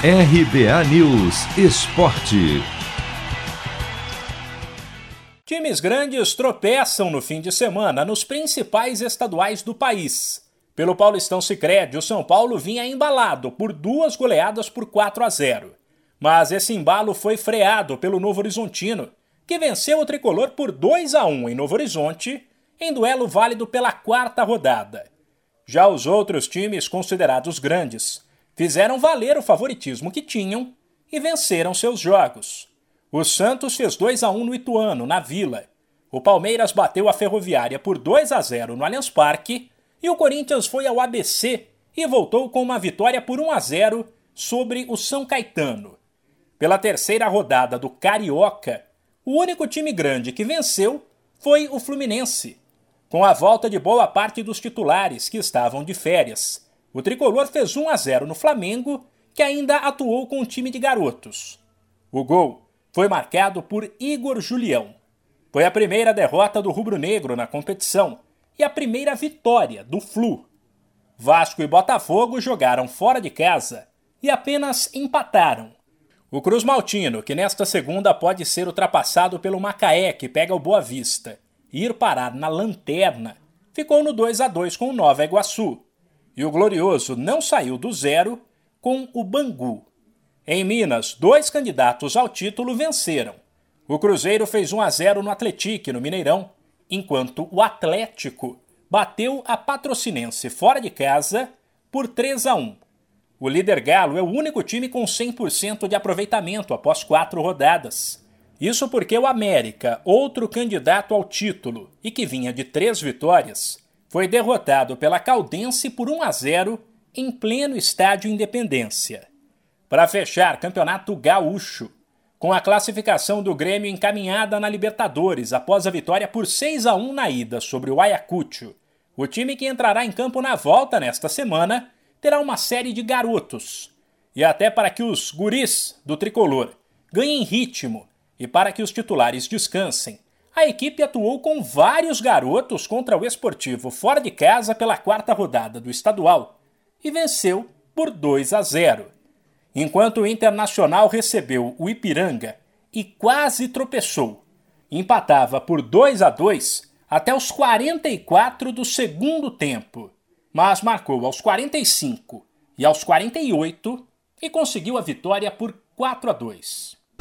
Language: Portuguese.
RBA News Esporte. Times grandes tropeçam no fim de semana nos principais estaduais do país. Pelo Paulistão Sicredi, o São Paulo vinha embalado por duas goleadas por 4 a 0. Mas esse embalo foi freado pelo Novo Horizontino, que venceu o tricolor por 2 a 1 em Novo Horizonte, em duelo válido pela quarta rodada. Já os outros times considerados grandes fizeram valer o favoritismo que tinham e venceram seus jogos. O Santos fez 2 a 1 no Ituano, na Vila. O Palmeiras bateu a Ferroviária por 2 a 0 no Allianz Parque e o Corinthians foi ao ABC e voltou com uma vitória por 1 a 0 sobre o São Caetano. Pela terceira rodada do Carioca, o único time grande que venceu foi o Fluminense, com a volta de boa parte dos titulares que estavam de férias. O tricolor fez 1 a 0 no Flamengo, que ainda atuou com o time de garotos. O gol foi marcado por Igor Julião. Foi a primeira derrota do rubro-negro na competição e a primeira vitória do Flu. Vasco e Botafogo jogaram fora de casa e apenas empataram. O Cruz Maltino, que nesta segunda pode ser ultrapassado pelo Macaé, que pega o Boa Vista, e ir parar na lanterna, ficou no 2 a 2 com o Nova Iguaçu. E o Glorioso não saiu do zero com o Bangu. Em Minas, dois candidatos ao título venceram. O Cruzeiro fez 1 a 0 no Atlético, no Mineirão, enquanto o Atlético bateu a Patrocinense fora de casa por 3 a 1. O líder Galo é o único time com 100% de aproveitamento após quatro rodadas. Isso porque o América, outro candidato ao título e que vinha de três vitórias, foi derrotado pela Caldense por 1 a 0 em pleno estádio Independência. Para fechar, Campeonato Gaúcho, com a classificação do Grêmio encaminhada na Libertadores após a vitória por 6 a 1 na ida sobre o Ayacucho. O time que entrará em campo na volta nesta semana terá uma série de garotos. E até para que os guris do tricolor ganhem ritmo e para que os titulares descansem, a equipe atuou com vários garotos contra o Esportivo fora de casa pela quarta rodada do estadual e venceu por 2 a 0 enquanto o Internacional recebeu o Ipiranga e quase tropeçou. Empatava por 2 a 2 até os 44 do segundo tempo, mas marcou aos 45 e aos 48 e conseguiu a vitória por 4 a 2.